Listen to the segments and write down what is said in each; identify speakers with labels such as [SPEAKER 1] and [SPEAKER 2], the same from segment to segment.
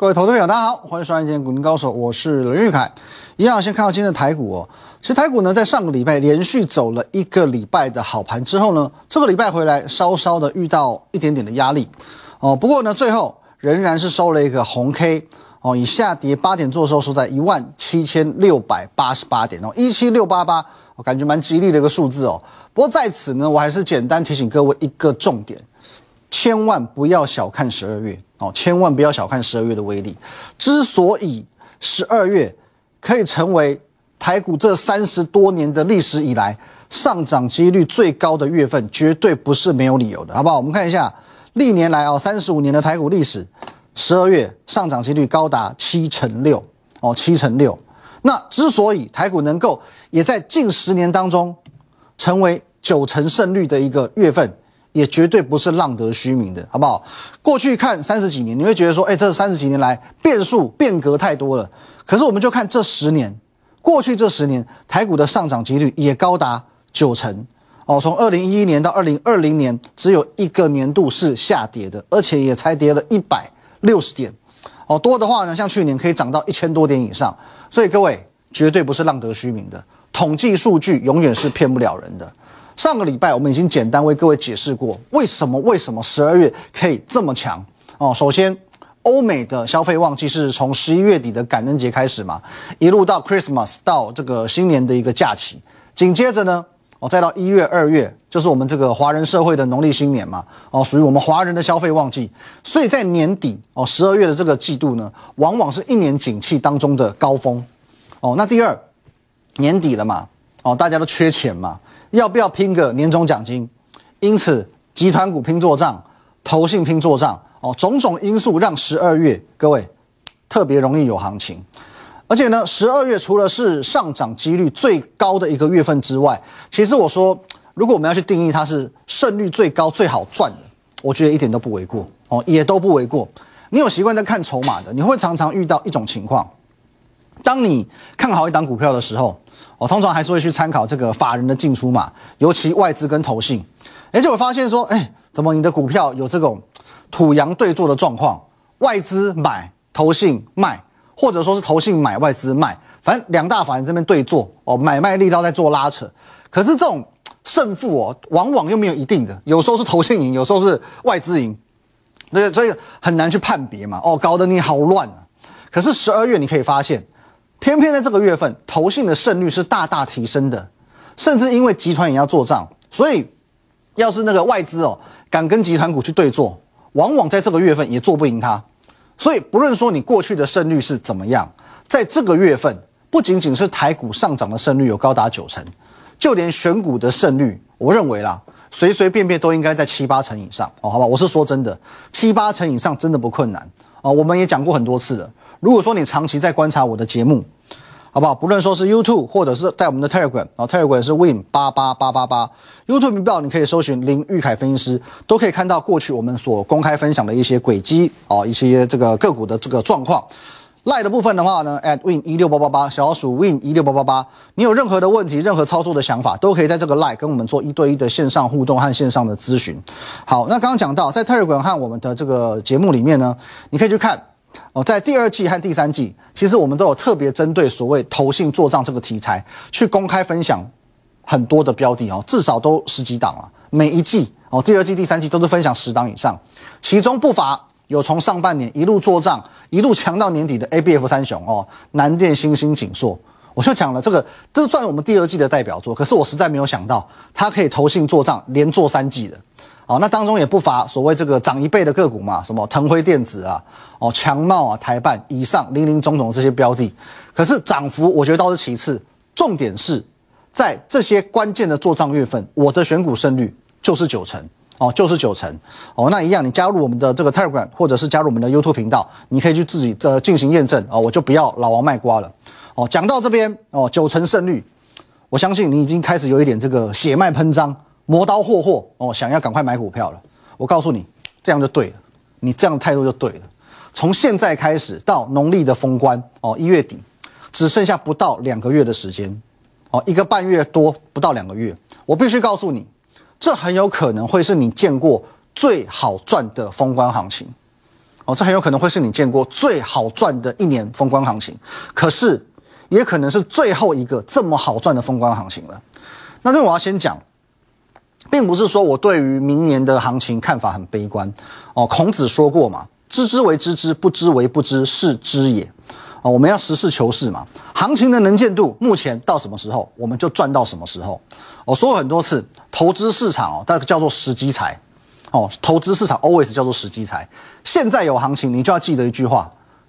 [SPEAKER 1] 各位投资朋友，大家好，欢迎收看今天股民高手，我是林玉凯。一样，先看到今天的台股哦。其实台股呢，在上个礼拜连续走了一个礼拜的好盘之后呢，这个礼拜回来稍稍的遇到一点点的压力哦。不过呢，最后仍然是收了一个红 K 哦，以下跌八点做收，收在一万七千六百八十八点哦，一七六八八，我感觉蛮吉利的一个数字哦。不过在此呢，我还是简单提醒各位一个重点。千万不要小看十二月哦，千万不要小看十二月的威力。之所以十二月可以成为台股这三十多年的历史以来上涨几率最高的月份，绝对不是没有理由的，好不好？我们看一下历年来哦，三十五年的台股历史，十二月上涨几率高达七成六哦，七成六。那之所以台股能够也在近十年当中成为九成胜率的一个月份。也绝对不是浪得虚名的，好不好？过去看三十几年，你会觉得说，哎，这三十几年来变数变革太多了。可是我们就看这十年，过去这十年台股的上涨几率也高达九成哦。从二零一一年到二零二零年，只有一个年度是下跌的，而且也才跌了一百六十点哦。多的话呢，像去年可以涨到一千多点以上。所以各位绝对不是浪得虚名的，统计数据永远是骗不了人的。上个礼拜我们已经简单为各位解释过，为什么为什么十二月可以这么强哦。首先，欧美的消费旺季是从十一月底的感恩节开始嘛，一路到 Christmas 到这个新年的一个假期，紧接着呢，哦再到一月二月就是我们这个华人社会的农历新年嘛，哦属于我们华人的消费旺季，所以在年底哦十二月的这个季度呢，往往是一年景气当中的高峰哦。那第二，年底了嘛，哦大家都缺钱嘛。要不要拼个年终奖金？因此，集团股拼做账，投信拼做账，哦，种种因素让十二月各位特别容易有行情。而且呢，十二月除了是上涨几率最高的一个月份之外，其实我说，如果我们要去定义它是胜率最高、最好赚的，我觉得一点都不为过哦，也都不为过。你有习惯在看筹码的，你会常常遇到一种情况：当你看好一档股票的时候。我通常还是会去参考这个法人的进出嘛，尤其外资跟投信，而且我发现说，哎，怎么你的股票有这种土洋对坐的状况？外资买，投信卖，或者说是投信买，外资卖，反正两大法人这边对坐哦，买卖力道在做拉扯。可是这种胜负哦，往往又没有一定的，有时候是投信赢，有时候是外资赢，对，所以很难去判别嘛。哦，搞得你好乱啊。可是十二月你可以发现。偏偏在这个月份，投信的胜率是大大提升的，甚至因为集团也要做账，所以要是那个外资哦敢跟集团股去对坐，往往在这个月份也做不赢它。所以不论说你过去的胜率是怎么样，在这个月份，不仅仅是台股上涨的胜率有高达九成，就连选股的胜率，我认为啦，随随便便都应该在七八成以上哦，好吧，我是说真的，七八成以上真的不困难啊，我们也讲过很多次了。如果说你长期在观察我的节目，好不好？不论说是 YouTube 或者是在我们的 Telegram 啊，Telegram 是 Win 八八八八八，YouTube 频道你可以搜寻林玉凯分析师，都可以看到过去我们所公开分享的一些轨迹啊，一些这个个股的这个状况。赖的部分的话呢，at Win 一六八八八，小鼠 Win 一六八八八，你有任何的问题、任何操作的想法，都可以在这个赖跟我们做一对一的线上互动和线上的咨询。好，那刚刚讲到在 Telegram 和我们的这个节目里面呢，你可以去看。哦，在第二季和第三季，其实我们都有特别针对所谓投信做账这个题材，去公开分享很多的标的哦，至少都十几档了。每一季哦，第二季、第三季都是分享十档以上，其中不乏有从上半年一路做账，一路强到年底的 A、B、F 三雄哦，南电、新星、景硕，我就讲了这个，这算我们第二季的代表作。可是我实在没有想到，它可以投信做账，连做三季的。哦，那当中也不乏所谓这个涨一倍的个股嘛，什么腾辉电子啊，哦强茂啊，台办以上零零总总这些标的，可是涨幅我觉得倒是其次，重点是在这些关键的做账月份，我的选股胜率就是九成，哦就是九成，哦那一样，你加入我们的这个 Telegram 或者是加入我们的 YouTube 频道，你可以去自己的进行验证，哦我就不要老王卖瓜了，哦讲到这边，哦九成胜率，我相信你已经开始有一点这个血脉喷张。磨刀霍霍哦，想要赶快买股票了。我告诉你，这样就对了，你这样态度就对了。从现在开始到农历的封关哦，一月底只剩下不到两个月的时间哦，一个半月多不到两个月。我必须告诉你，这很有可能会是你见过最好赚的封关行情哦，这很有可能会是你见过最好赚的一年封关行情，可是也可能是最后一个这么好赚的封关行情了。那这我要先讲，并不是说我对于明年的行情看法很悲观哦。孔子说过嘛，“知之为知之，不知为不知，是知也。”哦，我们要实事求是嘛。行情的能见度目前到什么时候，我们就赚到什么时候。我说过很多次，投资市场哦，它叫做时机财哦，投资市场 always 叫做时机财。现在有行情，你就要记得一句话：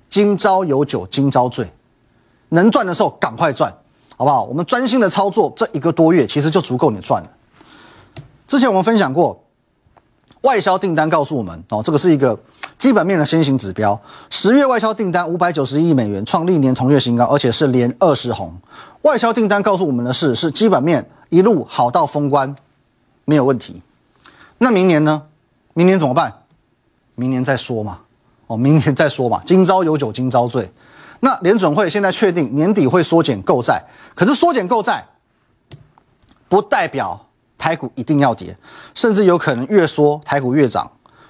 [SPEAKER 1] 今朝有酒今朝醉，能赚的时候赶快赚。好不好？我们专心的操作这一个多月，其实就足够你赚了。之前我们分享过，外销订单告诉我们哦，这个是一个基本面的先行指标。十月外销订单五百九十亿美元，创历年同月新高，而且是连二十红。外销订单告诉我们的是，是基本面一路好到封关，没有问题。那明年呢？明年怎么办？明年再说嘛。哦，明年再说嘛。今朝有酒今朝醉。那联准会现在确定年底会缩减购债，可是缩减购债不代表台股一定要跌，甚至有可能越缩台股越涨，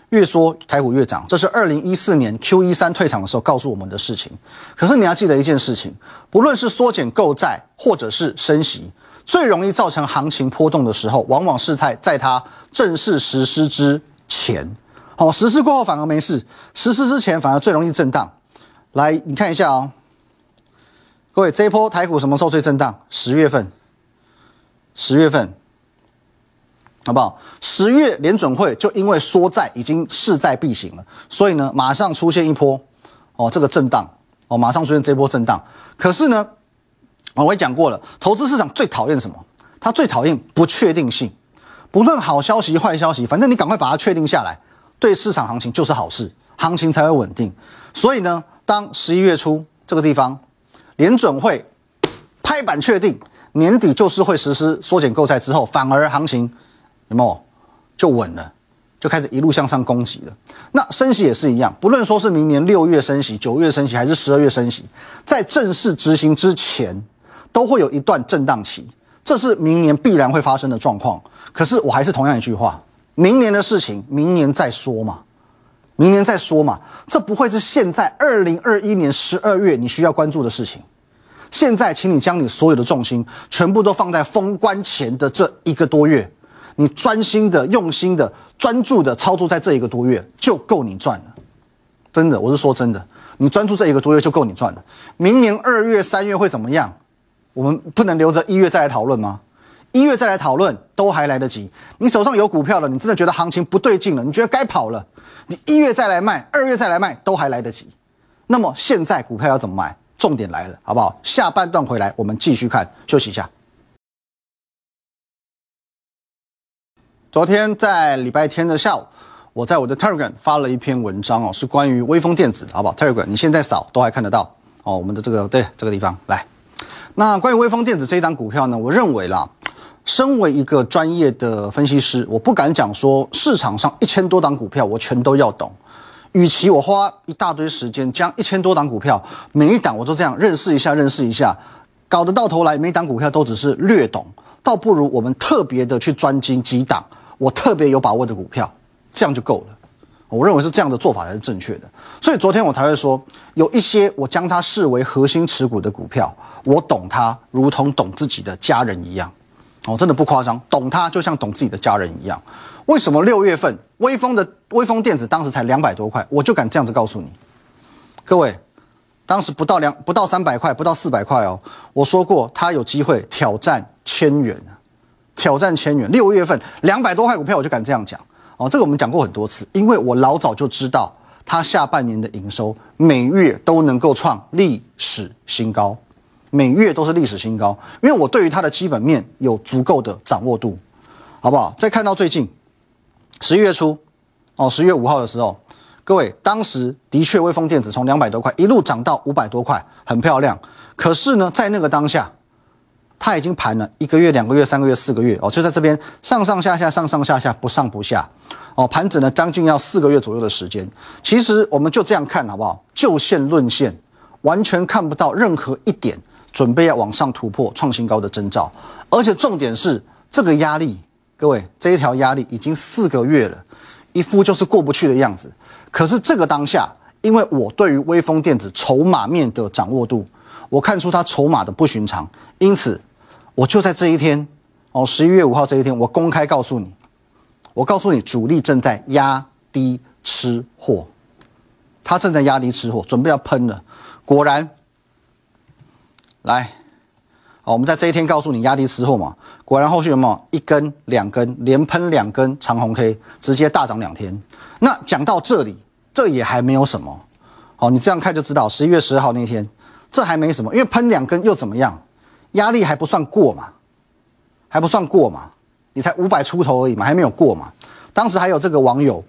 [SPEAKER 1] 越缩台股越涨。这是二零一四年 Q 一三退场的时候告诉我们的事情。可是你要记得一件事情，不论是缩减购债或者是升息，最容易造成行情波动的时候，往往是在在它正式实施之前。好，实施过后反而没事，实施之前反而最容易震荡。来，你看一下哦，各位，这一波台股什么时候最震荡？十月份，十月份，好不好？十月联准会就因为缩债已经势在必行了，所以呢，马上出现一波哦，这个震荡哦，马上出现这波震荡。可是呢，我也讲过了，投资市场最讨厌什么？它最讨厌不确定性，不论好消息坏消息，反正你赶快把它确定下来，对市场行情就是好事，行情才会稳定。所以呢。当十一月初这个地方，联准会拍板确定年底就是会实施缩减购债之后，反而行情有没有就稳了，就开始一路向上攻击了。那升息也是一样，不论说是明年六月升息、九月升息还是十二月升息，在正式执行之前，都会有一段震荡期，这是明年必然会发生的状况。可是我还是同样一句话，明年的事情明年再说嘛。明年再说嘛，这不会是现在二零二一年十二月你需要关注的事情。现在，请你将你所有的重心全部都放在封关前的这一个多月，你专心的、用心的、专注的操作在这一个多月，就够你赚了。真的，我是说真的，你专注这一个多月就够你赚了。明年二月、三月会怎么样？我们不能留着一月再来讨论吗？一月再来讨论都还来得及。你手上有股票了，你真的觉得行情不对劲了，你觉得该跑了。你一月再来卖，二月再来卖，都还来得及。那么现在股票要怎么买？重点来了，好不好？下半段回来我们继续看，休息一下。昨天在礼拜天的下午，我在我的 Telegram 发了一篇文章哦，是关于微风电子，好不好？Telegram 你现在扫都还看得到哦。我们的这个对这个地方来，那关于微风电子这一档股票呢，我认为啦。身为一个专业的分析师，我不敢讲说市场上一千多档股票我全都要懂。与其我花一大堆时间将一千多档股票每一档我都这样认识一下、认识一下，搞得到头来每档股票都只是略懂，倒不如我们特别的去专精几档我特别有把握的股票，这样就够了。我认为是这样的做法才是正确的。所以昨天我才会说，有一些我将它视为核心持股的股票，我懂它如同懂自己的家人一样。哦，真的不夸张，懂它就像懂自己的家人一样。为什么六月份微风的微风电子当时才两百多块，我就敢这样子告诉你，各位，当时不到两不到三百块，不到四百块哦。我说过，它有机会挑战千元，挑战千元。六月份两百多块股票，我就敢这样讲哦。这个我们讲过很多次，因为我老早就知道它下半年的营收每月都能够创历史新高。每月都是历史新高，因为我对于它的基本面有足够的掌握度，好不好？再看到最近十一月初，哦，十月五号的时候，各位当时的确微风电子从两百多块一路涨到五百多块，很漂亮。可是呢，在那个当下，它已经盘了一个月、两个月、三个月、四个月，哦，就在这边上上下下、上上下下、不上不下，哦，盘整了将近要四个月左右的时间。其实我们就这样看好不好？就线论线，完全看不到任何一点。准备要往上突破创新高的征兆，而且重点是这个压力，各位这一条压力已经四个月了，一副就是过不去的样子。可是这个当下因为我对于微风电子筹码面的掌握度，我看出它筹码的不寻常，因此我就在这一天，哦，十一月五号这一天，我公开告诉你，我告诉你，主力正在压低吃货，他正在压低吃货，准备要喷了。果然，来，哦，我们在这一天告诉你压低吃货嘛，果然后续有没有一根、两根连喷两根长红 K，直接大涨两天。那讲到这里。这也还没有什么，好，你这样看就知道，十一月十号那天，这还没什么，因为喷两根又怎么样？压力还不算过嘛，还不算过嘛，你才五百出头而已嘛，还没有过嘛。当时还有这个网友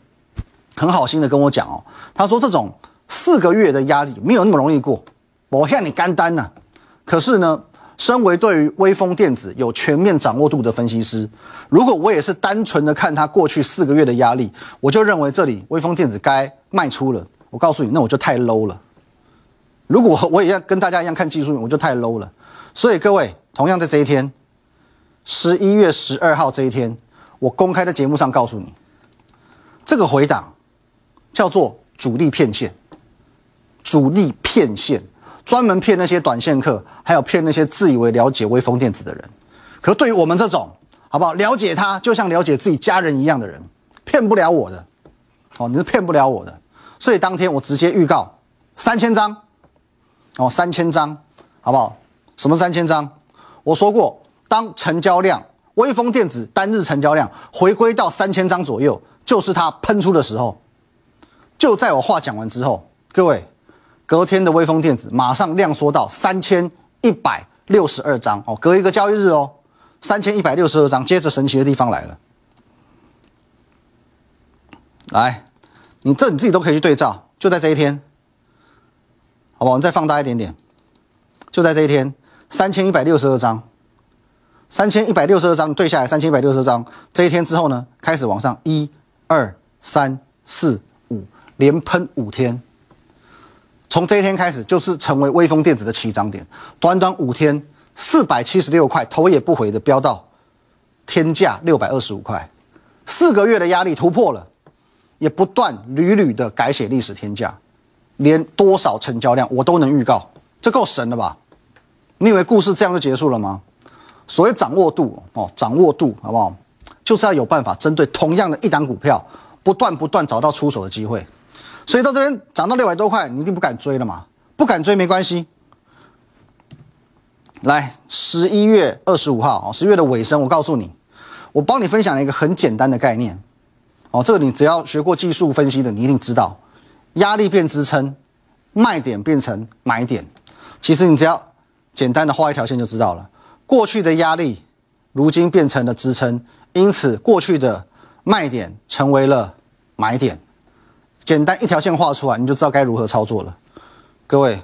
[SPEAKER 1] 很好心的跟我讲哦，他说这种四个月的压力没有那么容易过，我向你干单呐。可是呢？身为对于微风电子有全面掌握度的分析师，如果我也是单纯的看他过去四个月的压力，我就认为这里微风电子该卖出了。我告诉你，那我就太 low 了。如果我也要跟大家一样看技术面，我就太 low 了。所以各位，同样在这一天，十一月十二号这一天，我公开在节目上告诉你，这个回档叫做主力骗线，主力骗线。专门骗那些短线客，还有骗那些自以为了解微风电子的人。可对于我们这种，好不好？了解他就像了解自己家人一样的人，骗不了我的。哦，你是骗不了我的。所以当天我直接预告三千张，哦，三千张，好不好？什么三千张？我说过，当成交量微风电子单日成交量回归到三千张左右，就是它喷出的时候。就在我话讲完之后，各位。隔天的微风电子马上量缩到三千一百六十二张哦，隔一个交易日哦，三千一百六十二张。接着神奇的地方来了，来，你这你自己都可以去对照，就在这一天，好吧，我们再放大一点点，就在这一天，三千一百六十二张，三千一百六十二张对下来，三千一百六十二张，这一天之后呢，开始往上，一、二、三、四、五，连喷五天。从这一天开始，就是成为微风电子的起涨点。短短五天，四百七十六块，头也不回的飙到天价六百二十五块，四个月的压力突破了，也不断屡屡的改写历史天价，连多少成交量我都能预告，这够神了吧？你以为故事这样就结束了吗？所谓掌握度哦，掌握度好不好？就是要有办法针对同样的一档股票，不断不断找到出手的机会。所以到这边涨到六百多块，你一定不敢追了嘛？不敢追没关系。来，十一月二十五号哦，十月的尾声，我告诉你，我帮你分享了一个很简单的概念哦，这个你只要学过技术分析的，你一定知道，压力变支撑，卖点变成买点。其实你只要简单的画一条线就知道了，过去的压力如今变成了支撑，因此过去的卖点成为了买点。简单一条线画出来，你就知道该如何操作了。各位，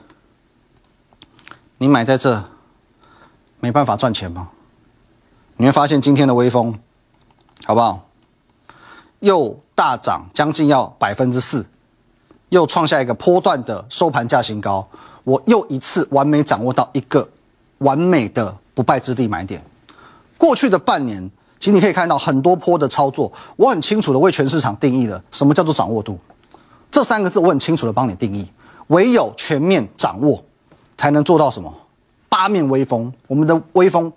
[SPEAKER 1] 你买在这没办法赚钱吗？你会发现今天的微风，好不好？又大涨将近要百分之四，又创下一个波段的收盘价新高。我又一次完美掌握到一个完美的不败之地买点。过去的半年，其实你可以看到很多波的操作，我很清楚的为全市场定义了什么叫做掌握度。这三个字我很清楚的帮你定义，唯有全面掌握，才能做到什么？八面威风。我们的威风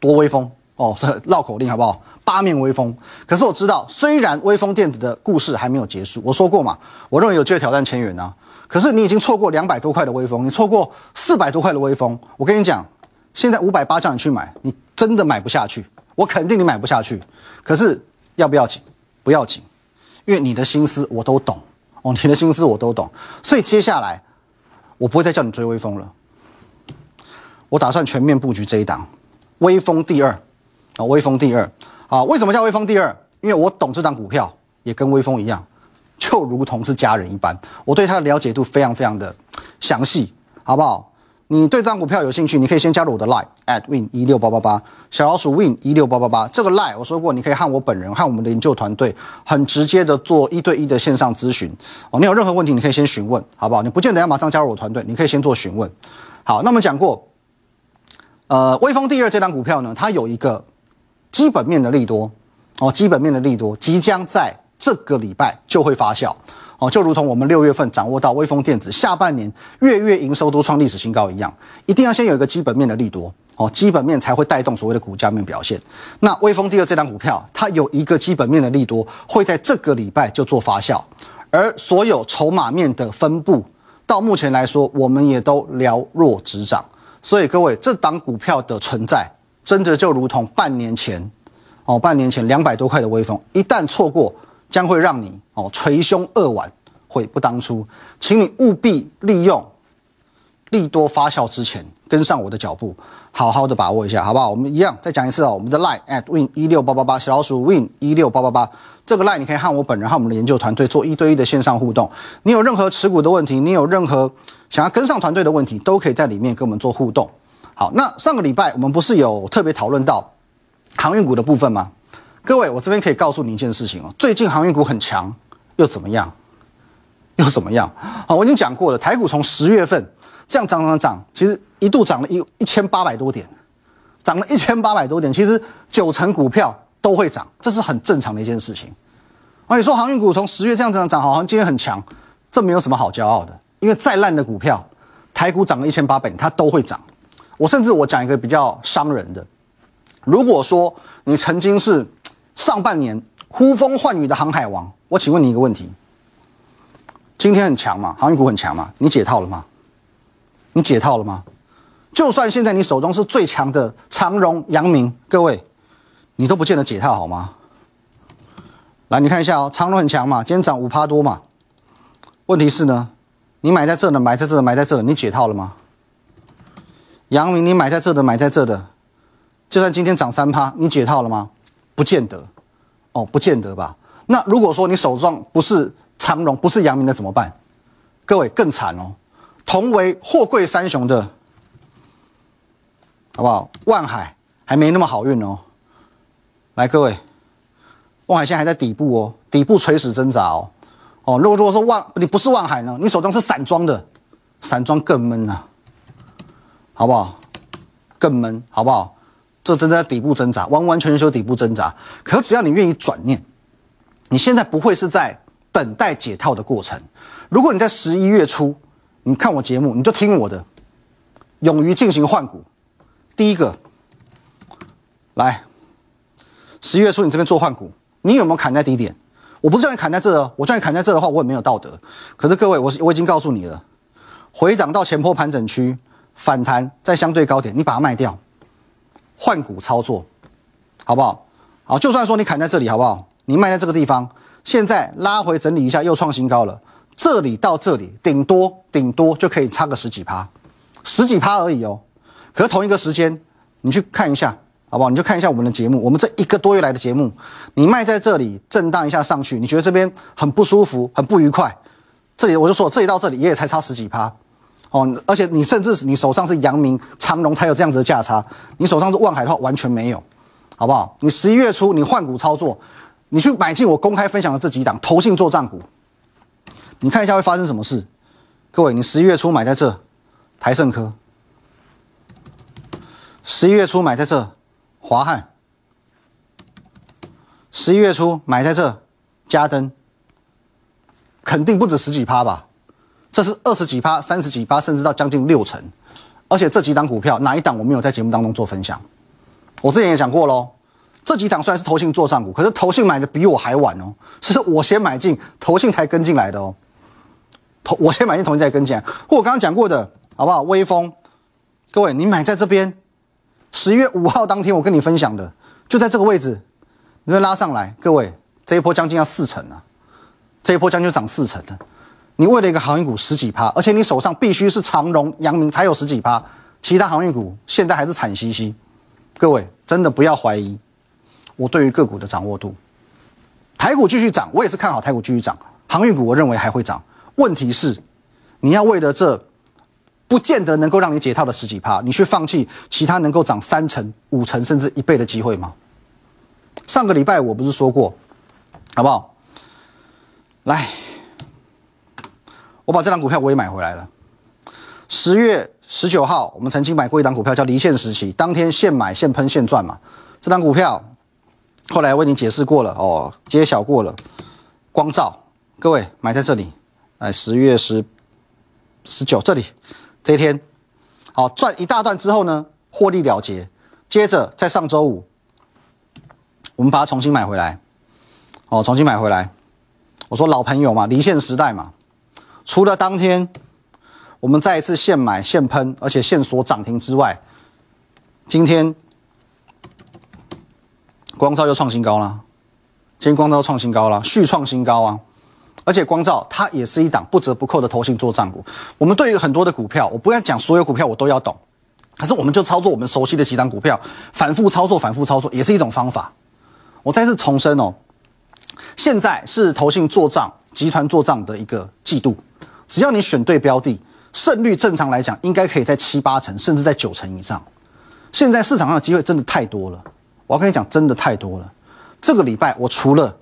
[SPEAKER 1] 多威风哦，绕口令好不好？八面威风。可是我知道，虽然威风电子的故事还没有结束，我说过嘛，我认为有机会挑战千元啊。可是你已经错过两百多块的威风，你错过四百多块的威风。我跟你讲，现在五百八叫你去买，你真的买不下去。我肯定你买不下去。可是要不要紧？不要紧，因为你的心思我都懂。哦，你的心思我都懂，所以接下来我不会再叫你追微风了。我打算全面布局这一档，微风第二啊，微风第二啊。为什么叫微风第二？因为我懂这档股票，也跟微风一样，就如同是家人一般。我对他的了解度非常非常的 详细，好不好？你对这张股票有兴趣，你可以先加入我的 line at win 一六八八八小老鼠 win 一六八八八。这个 line 我说过，你可以和我本人和我们的研究团队很直接的做一对一的线上咨询哦。你有任何问题，你可以先询问，好不好？你不见得要马上加入我团队，你可以先做询问。好，那么讲过，呃，微风第二这张股票呢，它有一个基本面的利多哦，基本面的利多即将在这个礼拜就会发酵。哦，就如同我们六月份掌握到微风电子下半年月月营收都创历史新高一样，一定要先有一个基本面的利多哦，基本面才会带动所谓的股价面表现。那微风第二这张股票，它有一个基本面的利多，会在这个礼拜就做发酵，而所有筹码面的分布，到目前来说，我们也都了若指掌。所以各位，这档股票的存在，真的就如同半年前哦，半年前两百多块的微风，一旦错过。将会让你哦捶胸扼腕，悔不当初，请你务必利用利多发酵之前跟上我的脚步，好好的把握一下，好不好？我们一样再讲一次哦，我们的 line at win 一六八八八小老鼠 win 一六八八八，这个 line 你可以和我本人和我们的研究团队做一对一的线上互动。你有任何持股的问题，你有任何想要跟上团队的问题，都可以在里面跟我们做互动。好，那上个礼拜我们不是有特别讨论到航运股的部分吗？各位，我这边可以告诉你一件事情哦，最近航运股很强，又怎么样？又怎么样？好，我已经讲过了，台股从十月份这样涨涨涨，其实一度涨了一一千八百多点，涨了一千八百多点，其实九成股票都会涨，这是很正常的一件事情。而你说航运股从十月这样涨涨，好像今天很强，这没有什么好骄傲的，因为再烂的股票，台股涨了一千八百，它都会涨。我甚至我讲一个比较伤人的，如果说你曾经是。上半年呼风唤雨的航海王，我请问你一个问题：今天很强嘛？航运股很强嘛？你解套了吗？你解套了吗？就算现在你手中是最强的长荣、阳明，各位，你都不见得解套好吗？来，你看一下哦，长荣很强嘛？今天涨五趴多嘛？问题是呢，你买在这的，买在这的，买在这的，你解套了吗？阳明，你买在这的，买在这的，就算今天涨三趴，你解套了吗？不见得，哦，不见得吧？那如果说你手上不是长荣，不是阳明的怎么办？各位更惨哦，同为货柜三雄的，好不好？万海还没那么好运哦。来，各位，万海现在还在底部哦，底部垂死挣扎哦。哦，如果如果说万你不是万海呢，你手中是散装的，散装更闷呐，好不好？更闷，好不好？这真在底部挣扎，完完全全就底部挣扎。可只要你愿意转念，你现在不会是在等待解套的过程。如果你在十一月初，你看我节目，你就听我的，勇于进行换股。第一个，来，十一月初你这边做换股，你有没有砍在低点？我不是叫你砍在这哦，我叫你砍在这的话，我也没有道德。可是各位，我我已经告诉你了，回档到前坡盘整区，反弹在相对高点，你把它卖掉。换股操作，好不好？好，就算说你砍在这里，好不好？你卖在这个地方，现在拉回整理一下，又创新高了。这里到这里，顶多顶多就可以差个十几趴，十几趴而已哦。可是同一个时间，你去看一下，好不好？你就看一下我们的节目，我们这一个多月来的节目，你卖在这里震荡一下上去，你觉得这边很不舒服，很不愉快。这里我就说，这里到这里也才差十几趴。哦，而且你甚至你手上是阳明、长隆才有这样子的价差，你手上是万海的话完全没有，好不好？你十一月初你换股操作，你去买进我公开分享的这几档投信做账股，你看一下会发生什么事？各位，你十一月初买在这台盛科，十一月初买在这华汉，十一月初买在这嘉登，肯定不止十几趴吧？这是二十几趴、三十几趴，甚至到将近六成，而且这几档股票哪一档我没有在节目当中做分享？我之前也讲过喽，这几档虽然是投信做上股，可是投信买的比我还晚哦，是我先买进，投信才跟进来的哦。投我先买进，投信再跟进。或我刚刚讲过的，好不好？微风，各位，你买在这边，十一月五号当天我跟你分享的，就在这个位置，你会拉上来，各位，这一波将近要四成了，这一波将近涨四成了。你为了一个航运股十几趴，而且你手上必须是长荣、阳明才有十几趴，其他航运股现在还是惨兮兮。各位真的不要怀疑我对于个股的掌握度。台股继续涨，我也是看好台股继续涨。航运股我认为还会涨。问题是，你要为了这不见得能够让你解套的十几趴，你去放弃其他能够涨三成、五成甚至一倍的机会吗？上个礼拜我不是说过，好不好？来。我把这张股票我也买回来了。十月十九号，我们曾经买过一档股票，叫离线时期，当天现买现喷现赚嘛。这张股票后来为你解释过了哦，揭晓过了。光照各位买在这里，哎，十月十十九这里这一天，好赚一大段之后呢，获利了结，接着在上周五，我们把它重新买回来，哦，重新买回来。我说老朋友嘛，离线时代嘛，除了当天我们再一次现买现喷，而且现锁涨停之外，今天光照又创新高了，今天光照创新高了，续创新高啊！而且光照它也是一档不折不扣的投信做账股。我们对于很多的股票，我不要讲所有股票我都要懂，可是我们就操作我们熟悉的几档股票，反复操作，反复操作也是一种方法。我再次重申哦。现在是投信做账、集团做账的一个季度，只要你选对标的，胜率正常来讲应该可以在七八成，甚至在九成以上。现在市场上的机会真的太多了，我要跟你讲，真的太多了。这个礼拜我除了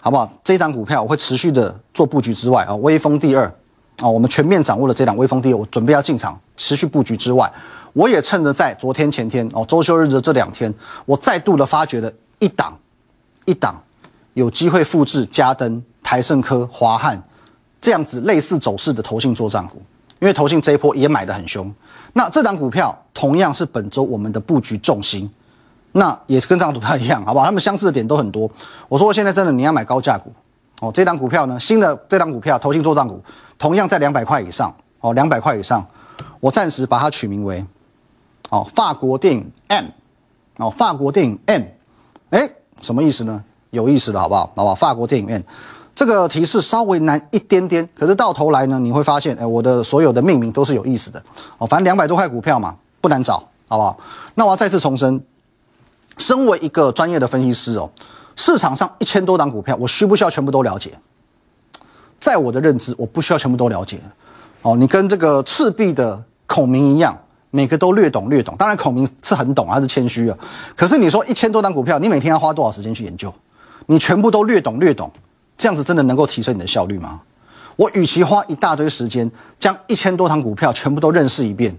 [SPEAKER 1] 好不好这一档股票我会持续的做布局之外啊，微风第二啊，我们全面掌握了这档微风第二，我准备要进场持续布局之外，我也趁着在昨天前天哦周休日的这两天，我再度的发掘了一档一档。有机会复制嘉登、台盛科、华汉这样子类似走势的投信做账股，因为投信这一波也买得很凶。那这档股票同样是本周我们的布局重心，那也是跟这档股票一样，好不好？他们相似的点都很多。我说现在真的你要买高价股哦，这档股票呢，新的这档股票投信做账股，同样在两百块以上哦，两百块以上，我暂时把它取名为哦法国电影 M 哦法国电影 M，哎，什么意思呢？有意思的好不好？好不好？法国电影院，这个提示稍微难一点点，可是到头来呢，你会发现，哎，我的所有的命名都是有意思的哦。反正两百多块股票嘛，不难找，好不好？那我要再次重申，身为一个专业的分析师哦，市场上一千多档股票，我需不需要全部都了解？在我的认知，我不需要全部都了解。哦，你跟这个赤壁的孔明一样。每个都略懂略懂，当然孔明是很懂，他是谦虚啊。可是你说一千多档股票，你每天要花多少时间去研究？你全部都略懂略懂，这样子真的能够提升你的效率吗？我与其花一大堆时间将一千多档股票全部都认识一遍，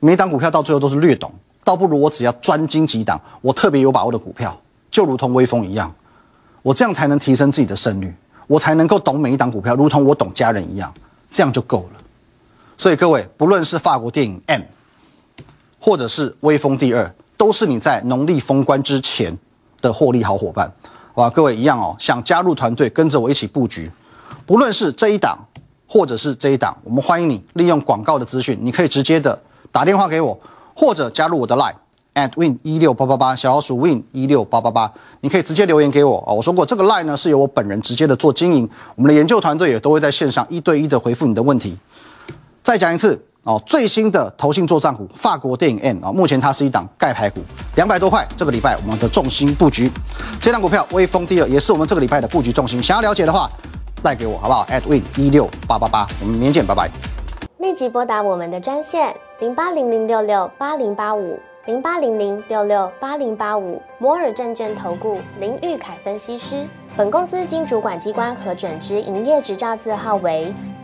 [SPEAKER 1] 每档股票到最后都是略懂，倒不如我只要专精几档我特别有把握的股票，就如同微风一样，我这样才能提升自己的胜率，我才能够懂每一档股票，如同我懂家人一样，这样就够了。所以各位，不论是法国电影 M。或者是威风第二，都是你在农历封关之前的获利好伙伴，哇，各位一样哦。想加入团队，跟着我一起布局，不论是这一档，或者是这一档，我们欢迎你利用广告的资讯，你可以直接的打电话给我，或者加入我的 line at win 一六八八八小老鼠 win 一六八八八，你可以直接留言给我哦。我说过这个 line 呢是由我本人直接的做经营，我们的研究团队也都会在线上一对一的回复你的问题。再讲一次。哦，最新的投信做账股法国电影 N 啊，目前它是一档盖牌股，两百多块。这个礼拜我们的重心布局，这档股票威风第二也是我们这个礼拜的布局重心。想要了解的话，带给我好不好？at win 一六八八八，我们明天见，拜拜。
[SPEAKER 2] 立即拨打我们的专线零八零零六六八零八五零八零零六六八零八五摩尔证券投顾林玉凯分析师。本公司经主管机关核准之营业执照字号为。